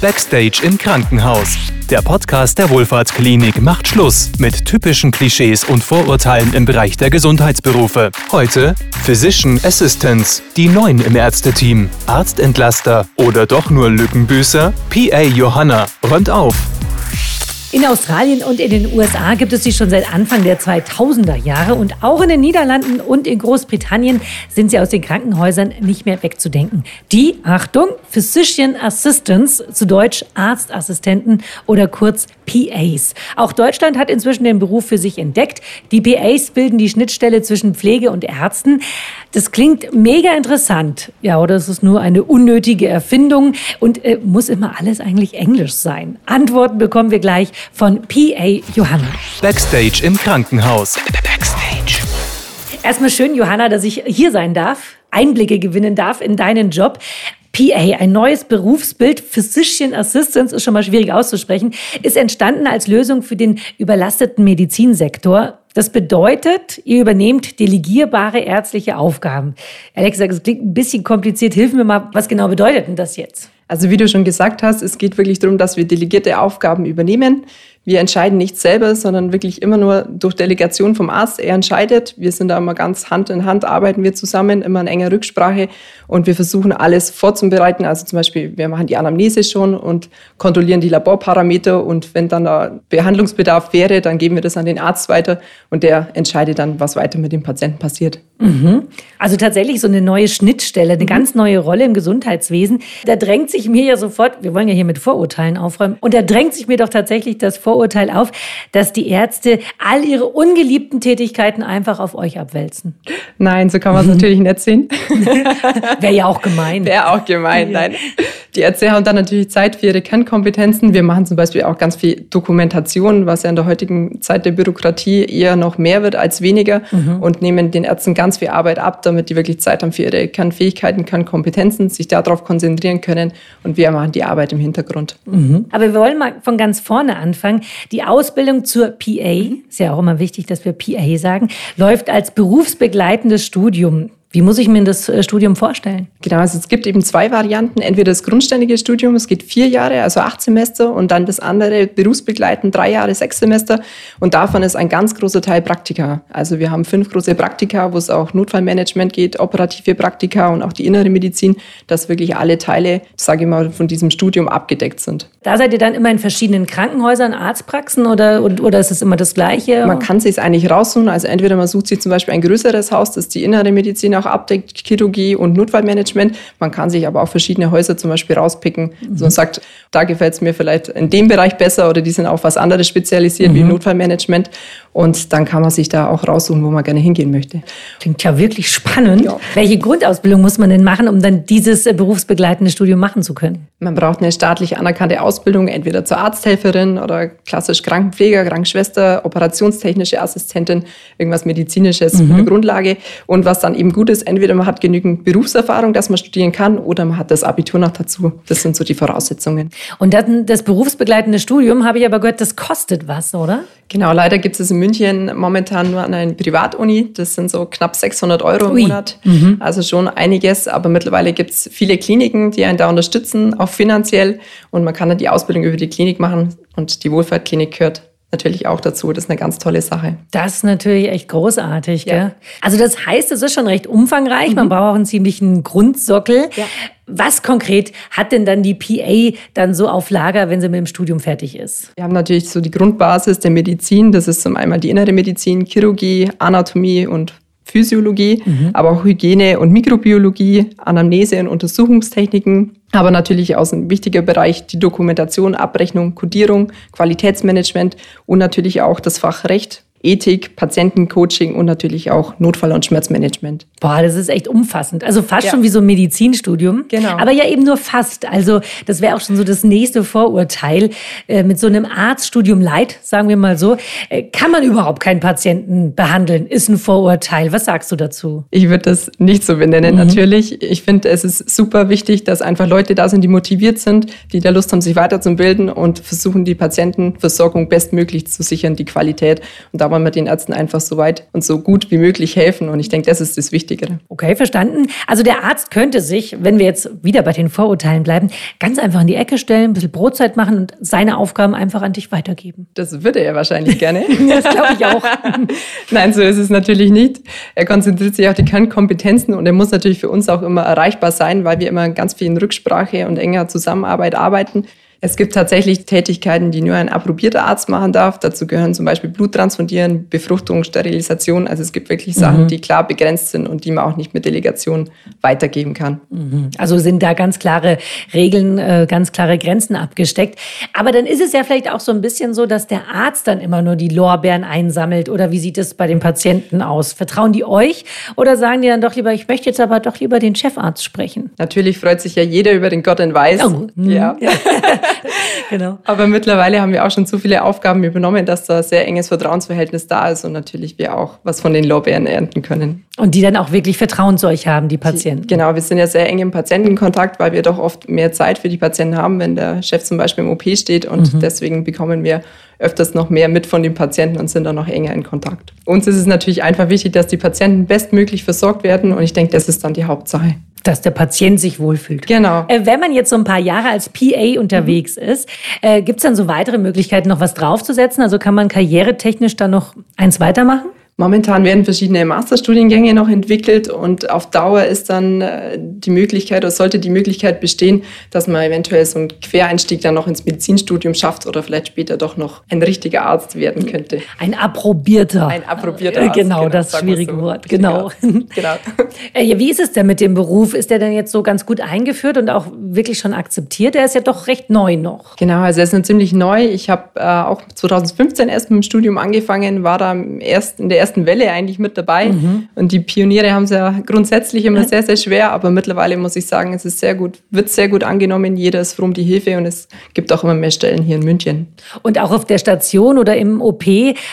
Backstage im Krankenhaus. Der Podcast der Wohlfahrtsklinik macht Schluss mit typischen Klischees und Vorurteilen im Bereich der Gesundheitsberufe. Heute Physician Assistants, die Neuen im Ärzteteam, Arztentlaster oder doch nur Lückenbüßer? PA Johanna räumt auf. In Australien und in den USA gibt es sie schon seit Anfang der 2000er Jahre und auch in den Niederlanden und in Großbritannien sind sie aus den Krankenhäusern nicht mehr wegzudenken. Die, Achtung, Physician Assistants, zu Deutsch Arztassistenten oder kurz PAs. Auch Deutschland hat inzwischen den Beruf für sich entdeckt. Die PAs bilden die Schnittstelle zwischen Pflege und Ärzten. Das klingt mega interessant. Ja, oder es ist nur eine unnötige Erfindung und äh, muss immer alles eigentlich Englisch sein? Antworten bekommen wir gleich von PA Johanna. Backstage im Krankenhaus. Backstage. Erstmal schön, Johanna, dass ich hier sein darf, Einblicke gewinnen darf in deinen Job. PA, ein neues Berufsbild, Physician Assistance, ist schon mal schwierig auszusprechen, ist entstanden als Lösung für den überlasteten Medizinsektor. Das bedeutet, ihr übernehmt delegierbare ärztliche Aufgaben. Ehrlich gesagt, es klingt ein bisschen kompliziert. Hilf mir mal, was genau bedeutet denn das jetzt? Also wie du schon gesagt hast, es geht wirklich darum, dass wir delegierte Aufgaben übernehmen. Wir entscheiden nicht selber, sondern wirklich immer nur durch Delegation vom Arzt. Er entscheidet. Wir sind da immer ganz Hand in Hand, arbeiten wir zusammen, immer in enger Rücksprache und wir versuchen alles vorzubereiten. Also zum Beispiel, wir machen die Anamnese schon und kontrollieren die Laborparameter und wenn dann da Behandlungsbedarf wäre, dann geben wir das an den Arzt weiter und der entscheidet dann, was weiter mit dem Patienten passiert. Mhm. Also tatsächlich so eine neue Schnittstelle, eine mhm. ganz neue Rolle im Gesundheitswesen. Da drängt sich mir ja sofort, wir wollen ja hier mit Vorurteilen aufräumen, und da drängt sich mir doch tatsächlich das Vorurteil auf, dass die Ärzte all ihre ungeliebten Tätigkeiten einfach auf euch abwälzen. Nein, so kann man es natürlich nicht sehen. Wäre ja auch gemein. Wäre auch gemein, nein. Die Ärzte haben dann natürlich Zeit für ihre Kernkompetenzen. Wir machen zum Beispiel auch ganz viel Dokumentation, was ja in der heutigen Zeit der Bürokratie eher noch mehr wird als weniger mhm. und nehmen den Ärzten ganz viel Arbeit ab, damit die wirklich Zeit haben für ihre Kernfähigkeiten, Kernkompetenzen, sich darauf konzentrieren können und wir machen die Arbeit im Hintergrund. Mhm. Aber wir wollen mal von ganz vorne anfangen. Die Ausbildung zur PA, ist ja auch immer wichtig, dass wir PA sagen, läuft als berufsbegleitendes Studium. Wie muss ich mir das äh, Studium vorstellen? Genau, also es gibt eben zwei Varianten. Entweder das grundständige Studium, es geht vier Jahre, also acht Semester, und dann das andere berufsbegleitend drei Jahre, sechs Semester. Und davon ist ein ganz großer Teil Praktika. Also wir haben fünf große Praktika, wo es auch Notfallmanagement geht, operative Praktika und auch die innere Medizin, dass wirklich alle Teile, sage ich mal, von diesem Studium abgedeckt sind. Da seid ihr dann immer in verschiedenen Krankenhäusern, Arztpraxen oder, oder ist es immer das Gleiche? Man kann sich eigentlich raussuchen. Also entweder man sucht sich zum Beispiel ein größeres Haus, das ist die innere Medizin auch abdeckt, Chirurgie und Notfallmanagement. Man kann sich aber auch verschiedene Häuser zum Beispiel rauspicken. Mhm. So und sagt, da gefällt es mir vielleicht in dem Bereich besser oder die sind auf was anderes spezialisiert, mhm. wie Notfallmanagement. Und dann kann man sich da auch raussuchen, wo man gerne hingehen möchte. Klingt ja wirklich spannend. Ja. Welche Grundausbildung muss man denn machen, um dann dieses äh, berufsbegleitende Studium machen zu können? Man braucht eine staatlich anerkannte Ausbildung, entweder zur Arzthelferin oder klassisch Krankenpfleger, Krankenschwester, operationstechnische Assistentin, irgendwas medizinisches, mhm. eine Grundlage. Und was dann eben gut ist, entweder man hat genügend Berufserfahrung, dass man studieren kann, oder man hat das Abitur noch dazu. Das sind so die Voraussetzungen. Und dann das berufsbegleitende Studium, habe ich aber gehört, das kostet was, oder? Genau, leider gibt es in München momentan nur an einer Privatuni. Das sind so knapp 600 Euro im Ui. Monat. Mhm. Also schon einiges. Aber mittlerweile gibt es viele Kliniken, die einen da unterstützen, auch finanziell. Und man kann dann die Ausbildung über die Klinik machen. Und die Wohlfahrtklinik gehört natürlich auch dazu. Das ist eine ganz tolle Sache. Das ist natürlich echt großartig. Ja. Gell? Also das heißt, es ist schon recht umfangreich. Mhm. Man braucht auch einen ziemlichen Grundsockel. Ja. Was konkret hat denn dann die PA dann so auf Lager, wenn sie mit dem Studium fertig ist? Wir haben natürlich so die Grundbasis der Medizin. Das ist zum einen die innere Medizin, Chirurgie, Anatomie und Physiologie, mhm. aber auch Hygiene und Mikrobiologie, Anamnese und Untersuchungstechniken, aber natürlich auch ein wichtiger Bereich die Dokumentation, Abrechnung, Codierung, Qualitätsmanagement und natürlich auch das Fach Recht Ethik, Patientencoaching und natürlich auch Notfall- und Schmerzmanagement. Boah, das ist echt umfassend. Also fast ja. schon wie so ein Medizinstudium. Genau. Aber ja eben nur fast. Also das wäre auch schon so das nächste Vorurteil. Äh, mit so einem Arztstudium Leid, sagen wir mal so, äh, kann man überhaupt keinen Patienten behandeln. Ist ein Vorurteil. Was sagst du dazu? Ich würde das nicht so benennen, mhm. natürlich. Ich finde, es ist super wichtig, dass einfach Leute da sind, die motiviert sind, die da Lust haben, sich weiterzubilden und versuchen, die Patientenversorgung bestmöglich zu sichern, die Qualität. Und da da wollen wir den Ärzten einfach so weit und so gut wie möglich helfen. Und ich denke, das ist das Wichtigere. Okay, verstanden. Also der Arzt könnte sich, wenn wir jetzt wieder bei den Vorurteilen bleiben, ganz einfach in die Ecke stellen, ein bisschen Brotzeit machen und seine Aufgaben einfach an dich weitergeben. Das würde er wahrscheinlich gerne. das glaube ich auch. Nein, so ist es natürlich nicht. Er konzentriert sich auf die Kernkompetenzen und er muss natürlich für uns auch immer erreichbar sein, weil wir immer ganz viel in Rücksprache und enger Zusammenarbeit arbeiten. Es gibt tatsächlich Tätigkeiten, die nur ein approbierter Arzt machen darf. Dazu gehören zum Beispiel Bluttransportieren, Befruchtung, Sterilisation. Also es gibt wirklich Sachen, mhm. die klar begrenzt sind und die man auch nicht mit Delegation weitergeben kann. Mhm. Also sind da ganz klare Regeln, äh, ganz klare Grenzen abgesteckt. Aber dann ist es ja vielleicht auch so ein bisschen so, dass der Arzt dann immer nur die Lorbeeren einsammelt. Oder wie sieht es bei den Patienten aus? Vertrauen die euch oder sagen die dann doch lieber, ich möchte jetzt aber doch lieber den Chefarzt sprechen? Natürlich freut sich ja jeder über den Gott in Weiß. Oh, ja. ja. genau. Aber mittlerweile haben wir auch schon so viele Aufgaben übernommen, dass da sehr enges Vertrauensverhältnis da ist und natürlich wir auch was von den Lorbeeren ernten können. Und die dann auch wirklich Vertrauen zu euch haben, die Patienten. Die, genau, wir sind ja sehr eng im Patientenkontakt, weil wir doch oft mehr Zeit für die Patienten haben, wenn der Chef zum Beispiel im OP steht und mhm. deswegen bekommen wir öfters noch mehr mit von den Patienten und sind dann noch enger in Kontakt. Uns ist es natürlich einfach wichtig, dass die Patienten bestmöglich versorgt werden und ich denke, das ist dann die Hauptsache dass der Patient sich wohlfühlt. Genau. Äh, wenn man jetzt so ein paar Jahre als PA unterwegs mhm. ist, äh, gibt es dann so weitere Möglichkeiten, noch was draufzusetzen? Also kann man karrieretechnisch dann noch eins weitermachen? Momentan werden verschiedene Masterstudiengänge noch entwickelt und auf Dauer ist dann äh, die Möglichkeit oder sollte die Möglichkeit bestehen, dass man eventuell so einen Quereinstieg dann noch ins Medizinstudium schafft oder vielleicht später doch noch ein richtiger Arzt werden könnte. Ein approbierter. Ein approbierter Arzt. Genau, genau das schwierige so. Wort. Genau. genau. Äh, wie ist es denn mit dem Beruf? Ist der denn jetzt so ganz gut eingeführt und auch wirklich schon akzeptiert? Er ist ja doch recht neu noch. Genau, also er ist ziemlich neu. Ich habe äh, auch 2015 erst mit dem Studium angefangen, war da erst in der ersten ersten Welle eigentlich mit dabei. Mhm. Und die Pioniere haben es ja grundsätzlich immer sehr, sehr schwer, aber mittlerweile muss ich sagen, es ist sehr gut, wird sehr gut angenommen. Jeder ist froh um die Hilfe und es gibt auch immer mehr Stellen hier in München. Und auch auf der Station oder im OP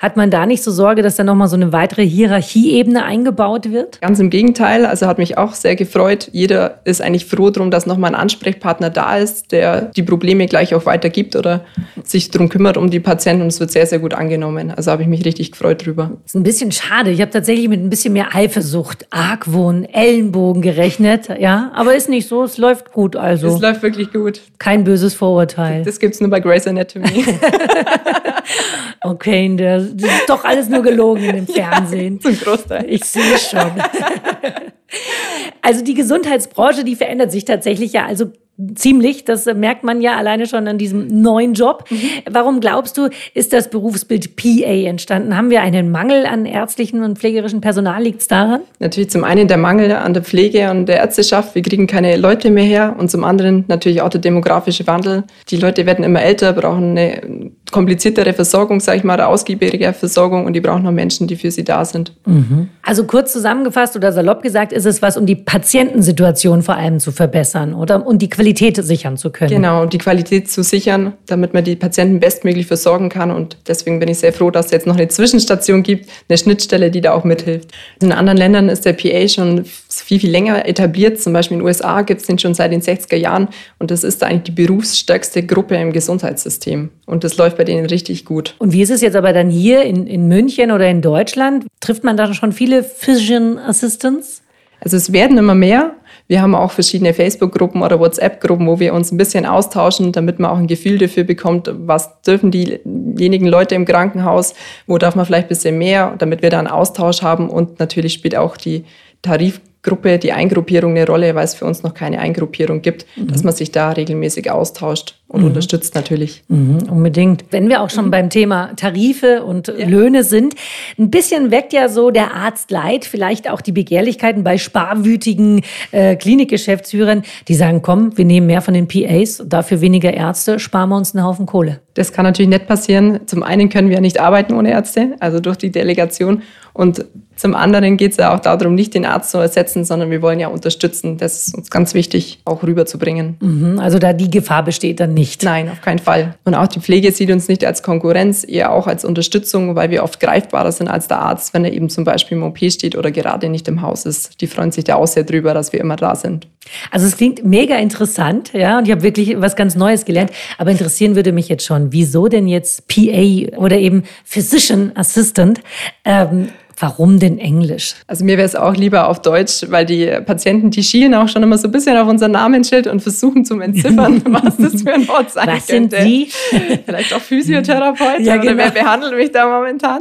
hat man da nicht so Sorge, dass da nochmal so eine weitere Hierarchieebene eingebaut wird? Ganz im Gegenteil. Also hat mich auch sehr gefreut. Jeder ist eigentlich froh darum, dass nochmal ein Ansprechpartner da ist, der die Probleme gleich auch weitergibt oder sich darum kümmert um die Patienten und es wird sehr, sehr gut angenommen. Also habe ich mich richtig gefreut drüber. Das ist ein bisschen bisschen schade. Ich habe tatsächlich mit ein bisschen mehr Eifersucht, Argwohn, Ellenbogen gerechnet. Ja, aber ist nicht so. Es läuft gut also. Es läuft wirklich gut. Kein böses Vorurteil. Das gibt es nur bei Grey's Anatomy. okay, das ist doch alles nur gelogen in dem Fernsehen. Ja, zum Großteil. Ich sehe schon. also die Gesundheitsbranche, die verändert sich tatsächlich ja also ziemlich. Das merkt man ja alleine schon an diesem neuen Job. Mhm. Warum glaubst du, ist das Berufsbild PA entstanden? Haben wir einen Mangel an ärztlichen und pflegerischen Personal? Liegt es daran? Natürlich zum einen der Mangel an der Pflege und der Ärzteschaft. Wir kriegen keine Leute mehr her. Und zum anderen natürlich auch der demografische Wandel. Die Leute werden immer älter, brauchen eine kompliziertere Versorgung, sage ich mal, oder ausgiebigere Versorgung. Und die brauchen noch Menschen, die für sie da sind. Mhm. Also kurz zusammengefasst oder salopp gesagt, ist es was, um die Patientensituation vor allem zu verbessern oder und die Qualität Qualität sichern zu können. Genau, die Qualität zu sichern, damit man die Patienten bestmöglich versorgen kann. Und deswegen bin ich sehr froh, dass es jetzt noch eine Zwischenstation gibt, eine Schnittstelle, die da auch mithilft. In anderen Ländern ist der PA schon viel, viel länger etabliert. Zum Beispiel in den USA gibt es den schon seit den 60er Jahren. Und das ist eigentlich die berufsstärkste Gruppe im Gesundheitssystem. Und das läuft bei denen richtig gut. Und wie ist es jetzt aber dann hier in, in München oder in Deutschland? Trifft man da schon viele Physician Assistants? Also es werden immer mehr. Wir haben auch verschiedene Facebook-Gruppen oder WhatsApp-Gruppen, wo wir uns ein bisschen austauschen, damit man auch ein Gefühl dafür bekommt, was dürfen diejenigen Leute im Krankenhaus, wo darf man vielleicht ein bisschen mehr, damit wir da einen Austausch haben. Und natürlich spielt auch die Tarif Gruppe, die Eingruppierung eine Rolle, weil es für uns noch keine Eingruppierung gibt, mhm. dass man sich da regelmäßig austauscht und mhm. unterstützt natürlich. Mhm, unbedingt. Wenn wir auch schon mhm. beim Thema Tarife und ja. Löhne sind, ein bisschen weckt ja so der Arzt leid, vielleicht auch die Begehrlichkeiten bei sparwütigen äh, Klinikgeschäftsführern, die sagen, komm, wir nehmen mehr von den PAs, dafür weniger Ärzte, sparen wir uns einen Haufen Kohle. Das kann natürlich nicht passieren. Zum einen können wir nicht arbeiten ohne Ärzte, also durch die Delegation. Und zum anderen geht es ja auch darum, nicht den Arzt zu ersetzen, sondern wir wollen ja unterstützen. Das ist uns ganz wichtig, auch rüberzubringen. Mhm, also da die Gefahr besteht dann nicht nicht. Nein, auf keinen Fall. Und auch die Pflege sieht uns nicht als Konkurrenz, eher auch als Unterstützung, weil wir oft greifbarer sind als der Arzt, wenn er eben zum Beispiel im OP steht oder gerade nicht im Haus ist. Die freuen sich da auch sehr drüber, dass wir immer da sind. Also es klingt mega interessant, ja, und ich habe wirklich was ganz Neues gelernt. Aber interessieren würde mich jetzt schon, wieso denn jetzt PA oder eben Physician Assistant? Ähm, Warum denn Englisch? Also mir wäre es auch lieber auf Deutsch, weil die Patienten, die schielen auch schon immer so ein bisschen auf unser Namensschild und versuchen zu entziffern, was das für ein Wort sein was könnte. Sind Sie? Vielleicht auch Physiotherapeut ja, genau. oder wer behandelt mich da momentan?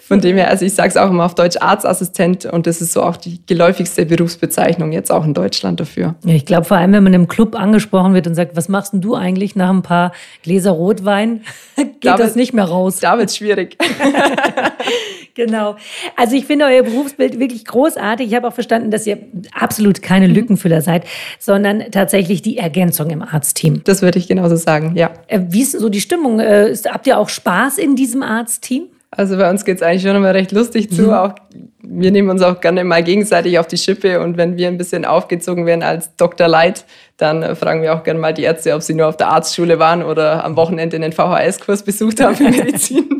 Von dem her, also ich sage es auch immer auf Deutsch Arztassistent und das ist so auch die geläufigste Berufsbezeichnung jetzt auch in Deutschland dafür. Ja, ich glaube vor allem, wenn man im Club angesprochen wird und sagt, was machst denn du eigentlich nach ein paar Gläser Rotwein, geht da das nicht mehr raus. Da wird es schwierig. genau. Also ich finde euer Berufsbild wirklich großartig. Ich habe auch verstanden, dass ihr absolut keine mhm. Lückenfüller seid, sondern tatsächlich die Ergänzung im Arztteam. Das würde ich genauso sagen, ja. Äh, wie ist denn so die Stimmung? Äh, habt ihr auch Spaß in diesem Arztteam? Also bei uns geht es eigentlich schon immer recht lustig zu. Mhm. Auch, wir nehmen uns auch gerne mal gegenseitig auf die Schippe und wenn wir ein bisschen aufgezogen werden als Dr. Light, dann äh, fragen wir auch gerne mal die Ärzte, ob sie nur auf der Arztschule waren oder am Wochenende einen VHS-Kurs besucht haben für Medizin.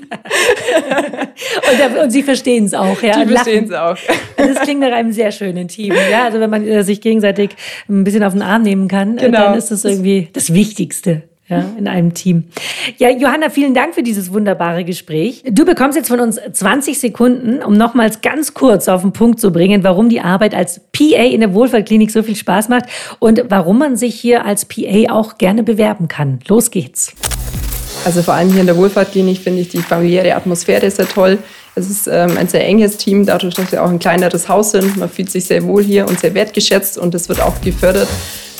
und, und, Sie verstehen es auch, ja. Die verstehen es auch. Also das klingt nach einem sehr schönen Team. Ja, also wenn man äh, sich gegenseitig ein bisschen auf den Arm nehmen kann, äh, genau. dann ist das irgendwie das Wichtigste ja, in einem Team. Ja, Johanna, vielen Dank für dieses wunderbare Gespräch. Du bekommst jetzt von uns 20 Sekunden, um nochmals ganz kurz auf den Punkt zu bringen, warum die Arbeit als PA in der Wohlfahrtklinik so viel Spaß macht und warum man sich hier als PA auch gerne bewerben kann. Los geht's. Also vor allem hier in der Wohlfahrtklinik finde ich die familiäre Atmosphäre sehr toll. Es ist ähm, ein sehr enges Team, dadurch, dass wir auch ein kleineres Haus sind. Man fühlt sich sehr wohl hier und sehr wertgeschätzt und das wird auch gefördert.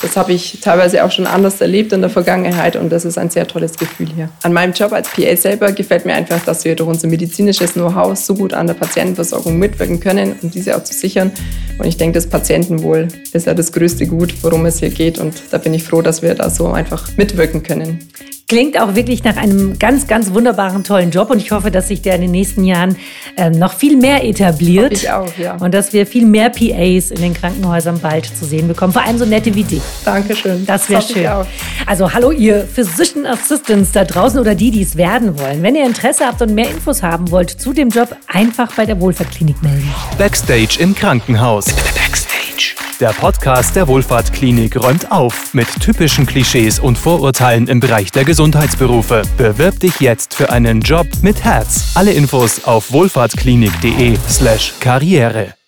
Das habe ich teilweise auch schon anders erlebt in der Vergangenheit und das ist ein sehr tolles Gefühl hier. An meinem Job als PA selber gefällt mir einfach, dass wir durch unser medizinisches Know-how so gut an der Patientenversorgung mitwirken können, um diese auch zu sichern. Und ich denke, das Patientenwohl ist ja das größte Gut, worum es hier geht und da bin ich froh, dass wir da so einfach mitwirken können. Klingt auch wirklich nach einem ganz, ganz wunderbaren, tollen Job und ich hoffe, dass sich der in den nächsten Jahren äh, noch viel mehr etabliert. Hoffe ich auch, ja. Und dass wir viel mehr PAs in den Krankenhäusern bald zu sehen bekommen. Vor allem so nette wie dich. Dankeschön. Das wäre schön. Also hallo ihr Physician Assistants da draußen oder die, die es werden wollen. Wenn ihr Interesse habt und mehr Infos haben wollt zu dem Job, einfach bei der Wohlfahrtklinik melden. Backstage im Krankenhaus. Der Podcast der Wohlfahrtklinik räumt auf mit typischen Klischees und Vorurteilen im Bereich der Gesundheitsberufe. Bewirb dich jetzt für einen Job mit Herz. Alle Infos auf wohlfahrtklinik.de/karriere.